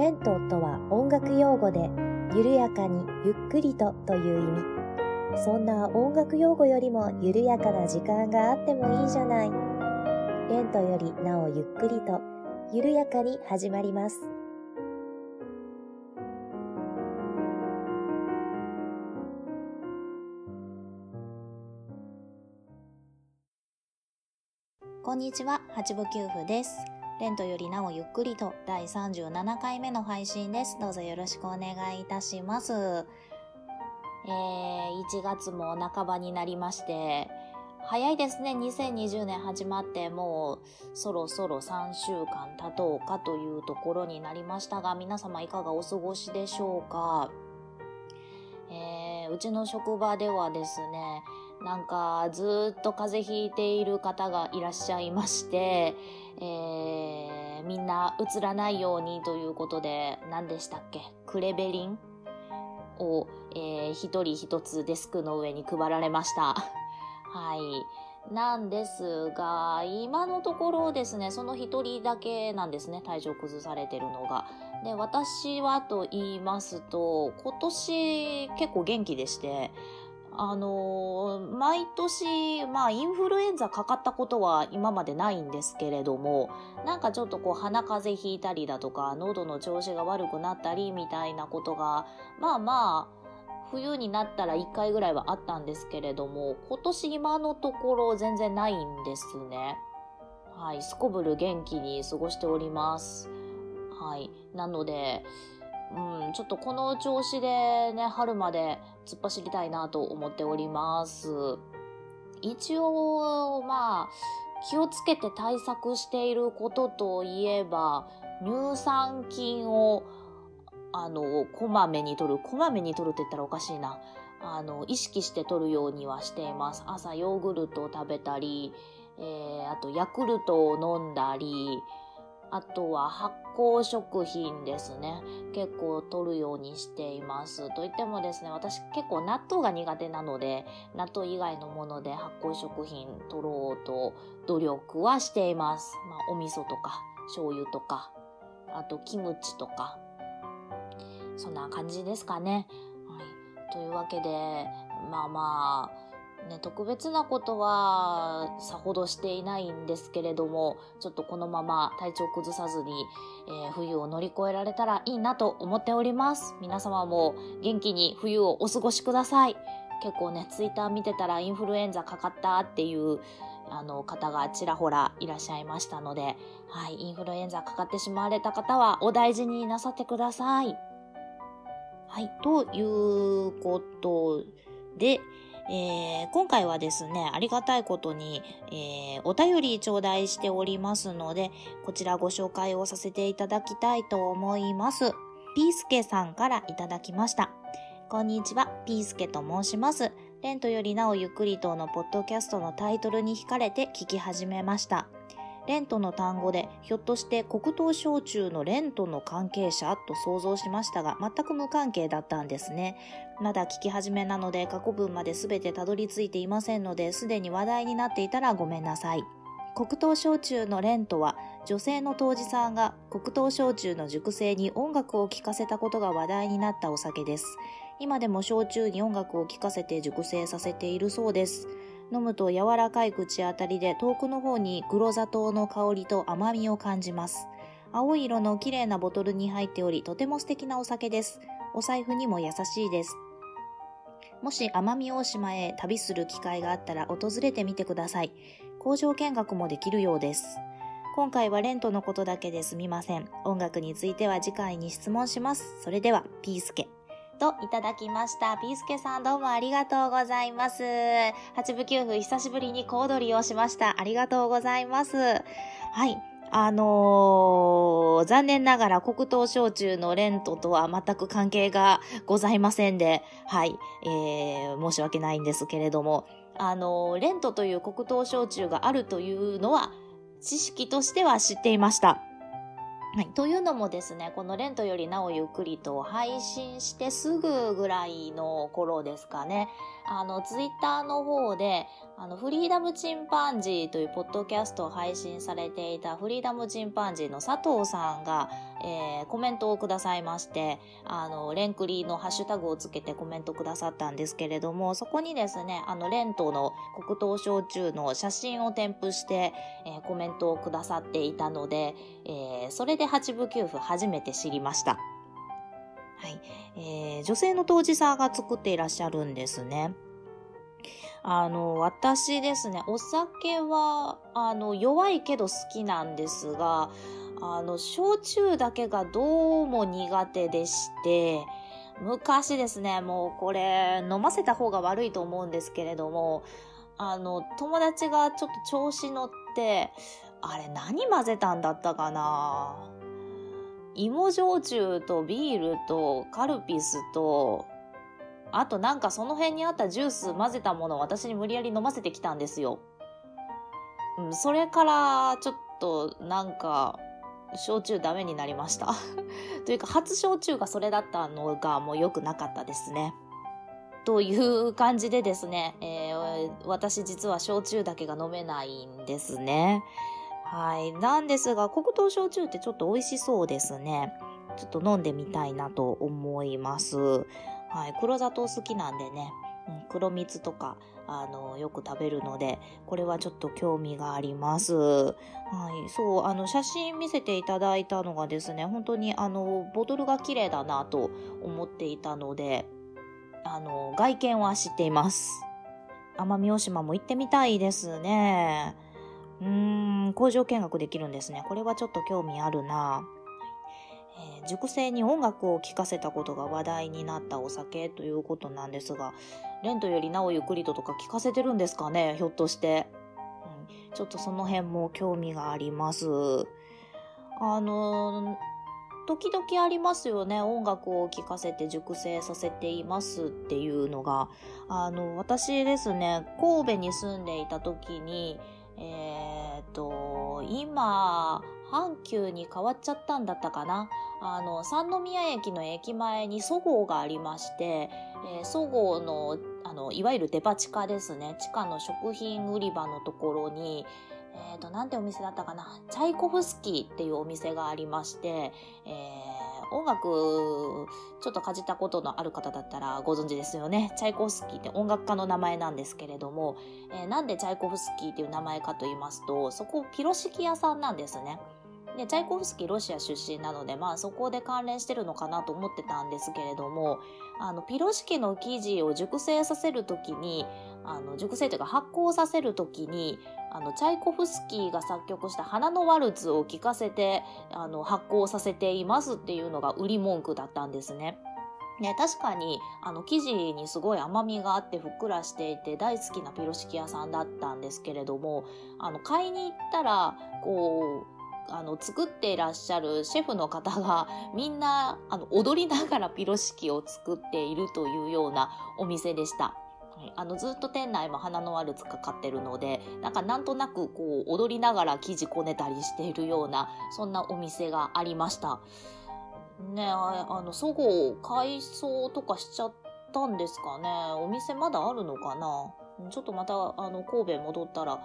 レントとは音楽用語で、緩やかにゆっくりとという意味。そんな音楽用語よりも緩やかな時間があってもいいじゃない。レントよりなおゆっくりと、緩やかに始まります。こんにちは、八部九夫です。レントよりなおゆっくりと第37回目の配信です。どうぞよろしくお願いいたします。えー、1月も半ばになりまして、早いですね。2020年始まってもうそろそろ3週間経とうかというところになりましたが、皆様いかがお過ごしでしょうか？えー、うちの職場ではですね、なんかずっと風邪ひいている方がいらっしゃいまして、えー、みんな映らないようにということで、何でしたっけ？クレベリンを、えー、一人一つデスクの上に配られました。はい。なんですが、今のところですね、その一人だけなんですね、体調崩されてるのが。で、私はと言いますと、今年結構元気でして、あのー、毎年、まあ、インフルエンザかかったことは今までないんですけれども、なんかちょっとこう、鼻風邪ひいたりだとか、喉の調子が悪くなったりみたいなことが、まあまあ、冬になったら1回ぐらいはあったんですけれども、今年今のところ全然ないんですね。はい、すこぶる元気に過ごしております。はい。なので、うん、ちょっとこの調子でね、春まで突っ走りたいなと思っております。一応、まあ、気をつけて対策していることといえば、乳酸菌を、あの、こまめに取る。こまめに取るって言ったらおかしいな。あの、意識して取るようにはしています。朝ヨーグルトを食べたり、えー、あとヤクルトを飲んだり、あとは発酵食品ですね。結構取るようにしています。といってもですね、私結構納豆が苦手なので、納豆以外のもので発酵食品取ろうと努力はしています。まあ、お味噌とか、醤油とか、あとキムチとか、そんな感じですかね。はい。というわけで、まあまあ、ね、特別なことはさほどしていないんですけれども、ちょっとこのまま体調崩さずに、えー、冬を乗り越えられたらいいなと思っております。皆様も元気に冬をお過ごしください。結構ね、ツイッター見てたらインフルエンザかかったっていうあの方がちらほらいらっしゃいましたので、はい、インフルエンザかかってしまわれた方はお大事になさってください。はい、ということで、えー、今回はですね、ありがたいことに、えー、お便り頂戴しておりますので、こちらご紹介をさせていただきたいと思います。ピースケさんからいただきました。こんにちは、ピースケと申します。レントよりなおゆっくりとのポッドキャストのタイトルに惹かれて聞き始めました。レントの単語で、ひょっとして黒糖焼酎のレントの関係者と想像しましたが、全く無関係だったんですね。まだ聞き始めなので、過去文まで全てたどり着いていませんので、すでに話題になっていたらごめんなさい。黒糖焼酎のレントは、女性の杜氏さんが黒糖焼酎の熟成に音楽を聴かせたことが話題になったお酒です。今でも焼酎に音楽を聴かせて熟成させているそうです。飲むと柔らかい口当たりで遠くの方に黒砂糖の香りと甘みを感じます。青い色の綺麗なボトルに入っており、とても素敵なお酒です。お財布にも優しいです。もし奄美大島へ旅する機会があったら訪れてみてください。工場見学もできるようです。今回はレントのことだけですみません。音楽については次回に質問します。それでは、ピースケ。といただきました。ピースケさんどうもありがとうございます。八部九夫久しぶりに小躍りをしました。ありがとうございます。はい。あのー、残念ながら黒糖焼酎のレントとは全く関係がございませんで、はい、えー、申し訳ないんですけれども、あのー、レントという黒糖焼酎があるというのは、知識としては知っていました。はい。というのもですね、このレントよりなおゆっくりと配信してすぐぐらいの頃ですかね。あの、ツイッターの方で、あの、フリーダムチンパンジーというポッドキャストを配信されていたフリーダムチンパンジーの佐藤さんが、えー、コメントをくださいまして、あの、レンクリーのハッシュタグをつけてコメントくださったんですけれども、そこにですね、あの、レントの黒糖焼酎の写真を添付して、えー、コメントをくださっていたので、えー、それで八部九符初めて知りました。はい。えー、女性の当事者が作っていらっしゃるんですね。あの、私ですね、お酒は、あの、弱いけど好きなんですが、あの、焼酎だけがどうも苦手でして、昔ですね、もうこれ、飲ませた方が悪いと思うんですけれども、あの、友達がちょっと調子乗って、あれ何混ぜたんだったかな？芋焼酎とビールとカルピスと、あとなんかその辺にあったジュース混ぜたものを私に無理やり飲ませてきたんですよ。うん、それからちょっとなんか、焼酎ダメになりました。というか初焼酎がそれだったのがもう良くなかったですね。という感じでですね、えー、私実は焼酎だけが飲めないんですね。はい。なんですが、黒糖焼酎ってちょっと美味しそうですね。ちょっと飲んでみたいなと思います。はい。黒砂糖好きなんでね、うん、黒蜜とか、あの、よく食べるので、これはちょっと興味があります。はい。そう、あの、写真見せていただいたのがですね、本当にあの、ボトルが綺麗だなと思っていたので、あの、外見は知っています。奄美大島も行ってみたいですね。うーん、工場見学できるんですね。これはちょっと興味あるな。えー、熟成に音楽を聴かせたことが話題になったお酒ということなんですが、レントよりなおゆっくりととか聞かせてるんですかねひょっとして、うん。ちょっとその辺も興味があります。あの時々ありますよね。音楽を聴かせて熟成させていますっていうのが。あの、私ですね、神戸に住んでいた時に、えっ、と、今、阪急に変わっちゃったんだったかな。あの、三宮駅の駅前にそごうがありまして、えー、そごうの、あの、いわゆるデパ地下ですね。地下の食品売り場のところに、えっ、ー、と、なんてお店だったかな。チャイコフスキーっていうお店がありまして、えー音楽、ちょっとかじったことのある方だったらご存知ですよね。チャイコフスキーって音楽家の名前なんですけれども、えー、なんでチャイコフスキーっていう名前かと言いますと、そこピロシキ屋さんなんですね。で、チャイコフスキーロシア出身なので、まあそこで関連してるのかなと思ってたんですけれども、あの、ピロシキの生地を熟成させるときに、あの、熟成というか発酵させるときに、あの、チャイコフスキーが作曲した花のワルツを聴かせて、あの、発酵させていますっていうのが売り文句だったんですね。ね、確かに、あの、生地にすごい甘みがあってふっくらしていて大好きなピロシキ屋さんだったんですけれども、あの、買いに行ったら、こう、あの、作っていらっしゃるシェフの方が みんな、あの、踊りながらピロシキを作っているというようなお店でした。あのずっと店内も花のワルツかかってるのでなんかなんとなくこう踊りながら生地こねたりしているようなそんなお店がありました。ねあのそごう改装とかしちゃったんですかね。お店まだあるのかな。ちょっとまたあの神戸戻ったら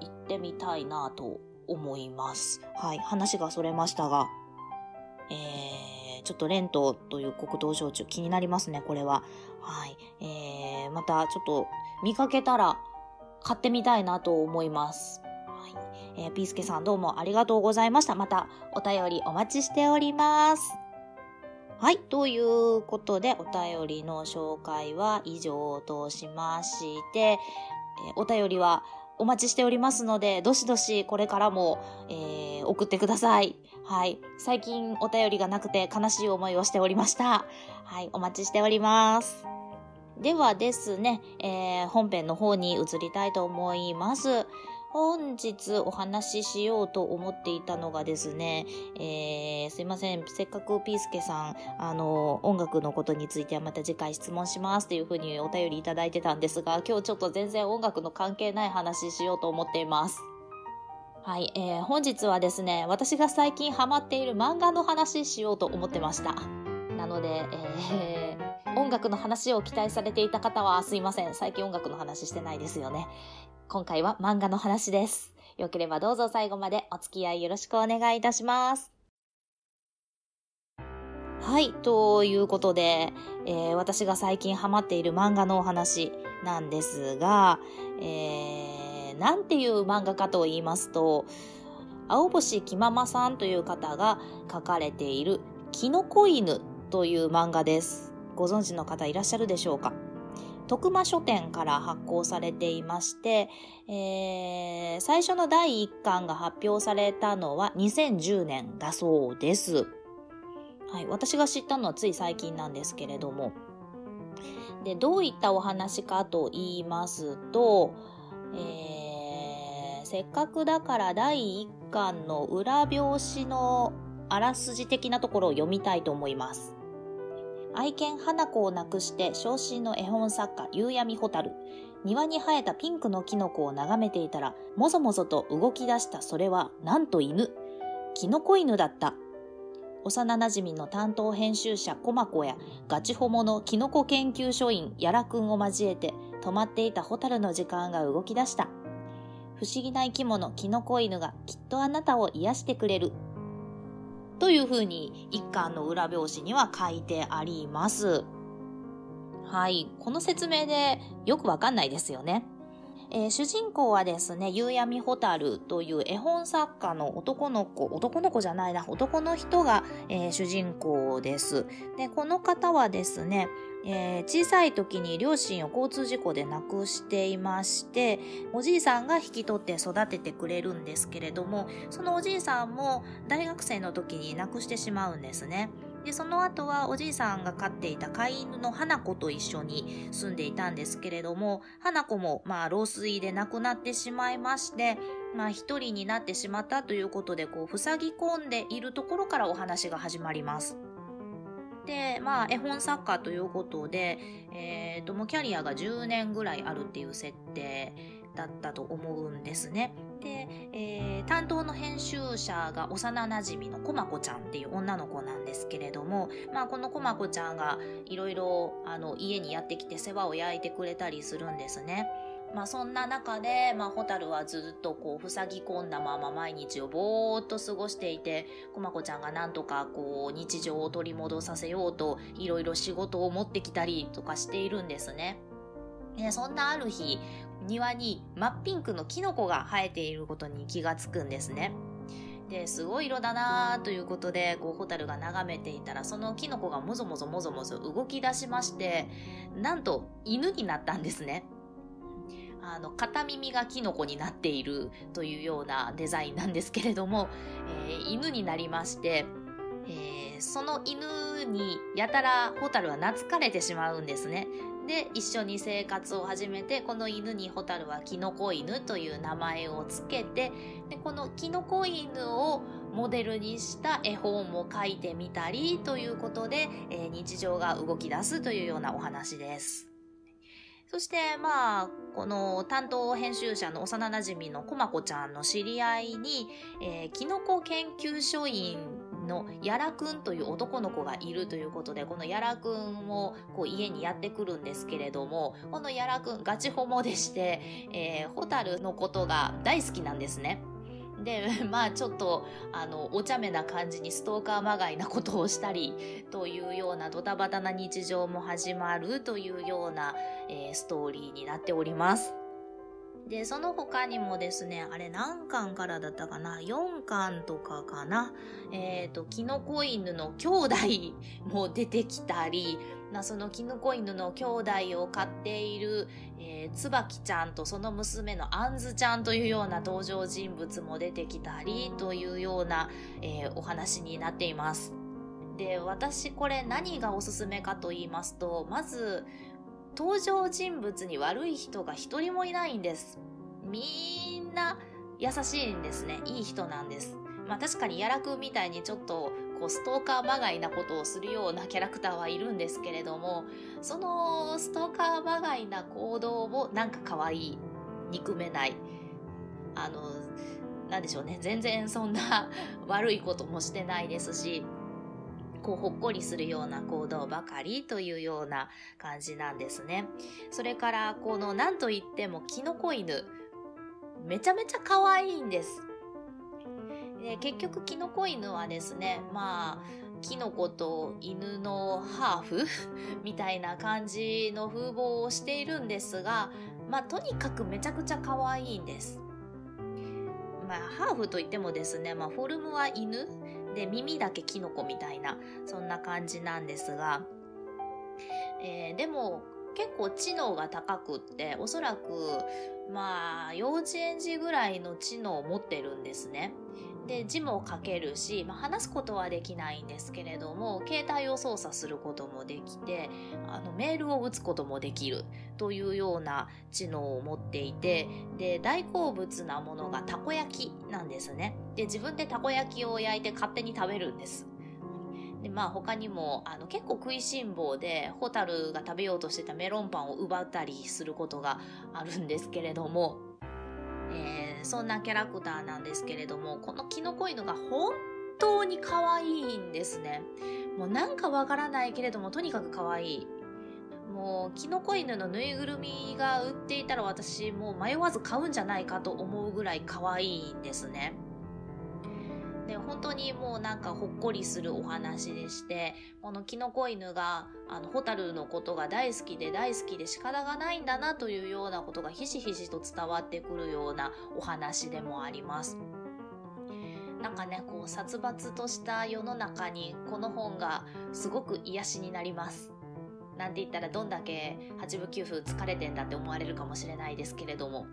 行ってみたいなと思いますはい話がそれましたがえー、ちょっとレントという黒糖焼酎気になりますね、これは。はい。えー、またちょっと見かけたら買ってみたいなと思います。はい。えー、ピースケさんどうもありがとうございました。またお便りお待ちしております。はい。ということで、お便りの紹介は以上としまして、えー、お便りはお待ちしておりますので、どしどしこれからも、えー、送ってください。はい。最近お便りがなくて悲しい思いをしておりました。はい。お待ちしております。ではですね、えー、本編の方に移りたいと思います。本日お話ししようと思っていたのがですね、えー、すいません。せっかくピースケさん、あの、音楽のことについてはまた次回質問しますっていうふうにお便りいただいてたんですが、今日ちょっと全然音楽の関係ない話しようと思っています。はい、えー、本日はですね、私が最近ハマっている漫画の話しようと思ってました。なので、えー音楽の話を期待されていた方はすいません。最近音楽の話してないですよね。今回は漫画の話です。よければどうぞ最後までお付き合いよろしくお願いいたします。はい、ということで、えー、私が最近ハマっている漫画のお話なんですが、えー、なんていう漫画かと言いますと、青星木ママさんという方が書かれているキノコ犬という漫画です。ご存知の方いらっしゃるでしょうか？徳間書店から発行されていまして、えー、最初の第1巻が発表されたのは2010年だそうです。はい、私が知ったのはつい最近なんですけれども。で、どういったお話かと言いますと、えー、せっかくだから第1巻の裏表紙のあらすじ的なところを読みたいと思います。愛犬花子を亡くして昇進の絵本作家夕闇蛍。庭に生えたピンクのキノコを眺めていたら、もぞもぞと動き出したそれは、なんと犬。キノコ犬だった。幼馴染の担当編集者コマコやガチホモのキノコ研究所員ヤラくんを交えて止まっていたホタルの時間が動き出した。不思議な生き物キノコ犬がきっとあなたを癒してくれる。というふうに一巻の裏表紙には書いてあります。はい。この説明でよくわかんないですよね。えー、主人公はですね、夕闇ホタルという絵本作家の男の子、男の子じゃないな、男の人が、えー、主人公です。で、この方はですね、えー、小さい時に両親を交通事故で亡くしていまして、おじいさんが引き取って育ててくれるんですけれども、そのおじいさんも大学生の時に亡くしてしまうんですね。で、その後はおじいさんが飼っていた飼い犬の花子と一緒に住んでいたんですけれども、花子もまあ老衰で亡くなってしまいまして、まあ一人になってしまったということで、こう、塞ぎ込んでいるところからお話が始まります。で、まあ、絵本作家ということで、え、ー、と、もキャリアが10年ぐらいあるっていう設定だったと思うんですね。で、えー、担当の編集者が幼なじみのコマコちゃんっていう女の子なんですけれども、まあ、このコマコちゃんがいろいろ家にやってきて世話を焼いてくれたりするんですね。まあそんな中で、まあホタルはずっとこう塞ぎ込んだまま毎日をぼーっと過ごしていて、コマコちゃんがなんとかこう日常を取り戻させようといろいろ仕事を持ってきたりとかしているんですね。えそんなある日、庭に真っピンクのキノコが生えていることに気がつくんですね。で、すごい色だなということで、こう、ホタルが眺めていたら、そのキノコがもぞもぞもぞもぞ動き出しまして、なんと犬になったんですね。あの、片耳がキノコになっているというようなデザインなんですけれども、えー、犬になりまして、えー、その犬にやたらホタルは懐かれてしまうんですね。で一緒に生活を始めてこの犬にホタルはキノコ犬という名前をつけてでこのキノコ犬をモデルにした絵本を書いてみたりということで、えー、日常が動き出すというようなお話です。そして、まあ、この担当編集者の幼馴染のコマコちゃんの知り合いに、えー、キノコ研究所員のやらくんという男の子がいるということで、このやらくんをこう家にやってくるんですけれども、このやらくんガチホモでして、えー、ホタルのことが大好きなんですね。で、まあちょっと、あの、お茶目な感じにストーカーまがいなことをしたり、というようなドタバタな日常も始まるというような、えー、ストーリーになっております。で、その他にもですね、あれ何巻からだったかな ?4 巻とかかな？えっ、ー、と、キノコ犬の兄弟 も出てきたり、なそのキノコ犬の兄弟を飼っている、えー、つばきちゃんとその娘のあんずちゃんというような登場人物も出てきたりというような、えー、お話になっています。で、私これ何がおすすめかと言いますと、まず、登場人物に悪い人が一人もいないんです。みんな優しいんですね。いい人なんです。まあ確かにやらくんみたいにちょっとこうストーカーまがいなことをするようなキャラクターはいるんですけれども、そのストーカーまがいな行動もなんか可愛い。憎めない。あの、なんでしょうね。全然そんな 悪いこともしてないですし、こうほっこりするような行動ばかりというような感じなんですね。それからこの何と言ってもキノコ犬めちゃめちゃ可愛いんです。で結局キノコ犬はですねまあキノコと犬のハーフ？みたいな感じの風貌をしているんですがまあとにかくめちゃくちゃ可愛いんです。まあハーフといってもですね、まあ、フォルムは犬で耳だけキノコみたいなそんな感じなんですが、えー、でも結構知能が高くっておそらくまあ幼稚園児ぐらいの知能を持ってるんですね。で字も書けるし、まあ、話すことはできないんですけれども携帯を操作することもできてあのメールを打つこともできるというような知能を持っていてで大好物なものがたこ焼きなんですね。で自分でたこ焼きを焼いて勝手に食べるんです。でまあ他にもあの結構食いしん坊でホタルが食べようとしてたメロンパンを奪ったりすることがあるんですけれどもえー、そんなキャラクターなんですけれどもこのキノコ犬が本当に可愛いんですね。もうなんかわからないけれどもとにかく可愛い。もうキノコ犬のぬいぐるみが売っていたら私もう迷わず買うんじゃないかと思うぐらい可愛いんですね。で本当にもうなんかほっこりするお話でしてこのキノコ犬があのホタルのことが大好きで大好きで仕方がないんだなというようなことがひしひしと伝わってくるようなお話でもあります。なんかねこう殺伐とした世の中にこの本がすごく癒しになります。なんて言ったらどんだけ8分9分疲れてんだって思われるかもしれないですけれども。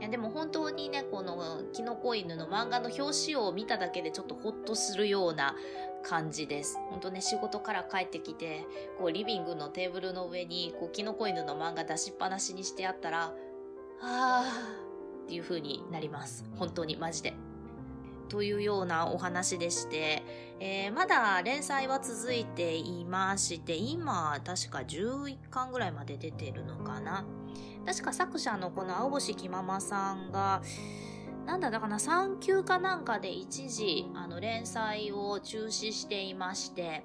いやでも本当にねこのキノコ犬の漫画の表紙を見ただけでちょっとホッとするような感じです。本当ね仕事から帰ってきてこうリビングのテーブルの上にこうキノコ犬の漫画出しっぱなしにしてあったらあーっていう風になります。本当にマジで。というようなお話でして、えー、まだ連載は続いていまして今確か11巻ぐらいまで出てるのかな。確か作者のこの青星木ママさんが、なんだだかな、産休かなんかで一時、あの、連載を中止していまして、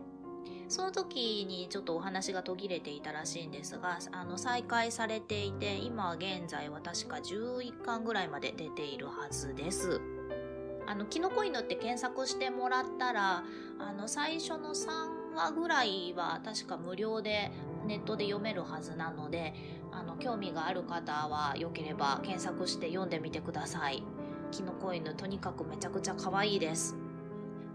その時にちょっとお話が途切れていたらしいんですが、あの、再開されていて、今現在は確か11巻ぐらいまで出ているはずです。あの、キノコ犬って検索してもらったら、あの、最初の3話ぐらいは確か無料でネットで読めるはずなので、あの興味がある方はよければ検索して読んでみてください。キノコ犬とにかくめちゃくちゃ可愛いです。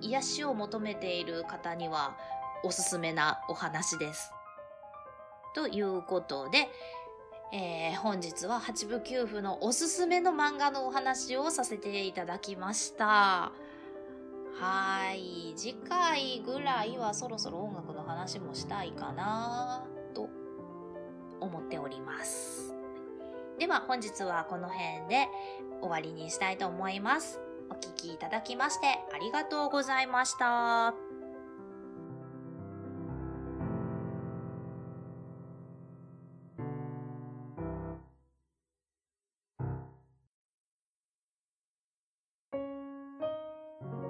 癒しを求めている方にはおすすめなお話です。ということで、えー、本日は八部九符のおすすめの漫画のお話をさせていただきました。はい。次回ぐらいはそろそろ音楽の話もしたいかな。思っております。では本日はこの辺で終わりにしたいと思います。お聴きいただきましてありがとうございました。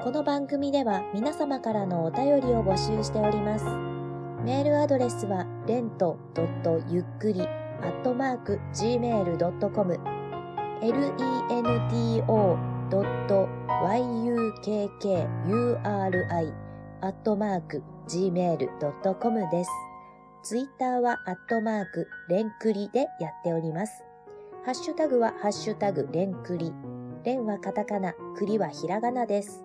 この番組では皆様からのお便りを募集しております。メールアドレスは、レントゆっくり、アットマーク、gmail.com、lento.yukkuri、アットマーク、gmail.com です。ツイッターは、アットマーク、レンクリでやっております。ハッシュタグは、ハッシュタグ、レンクリ。レンはカタカナ、クリはひらがなです。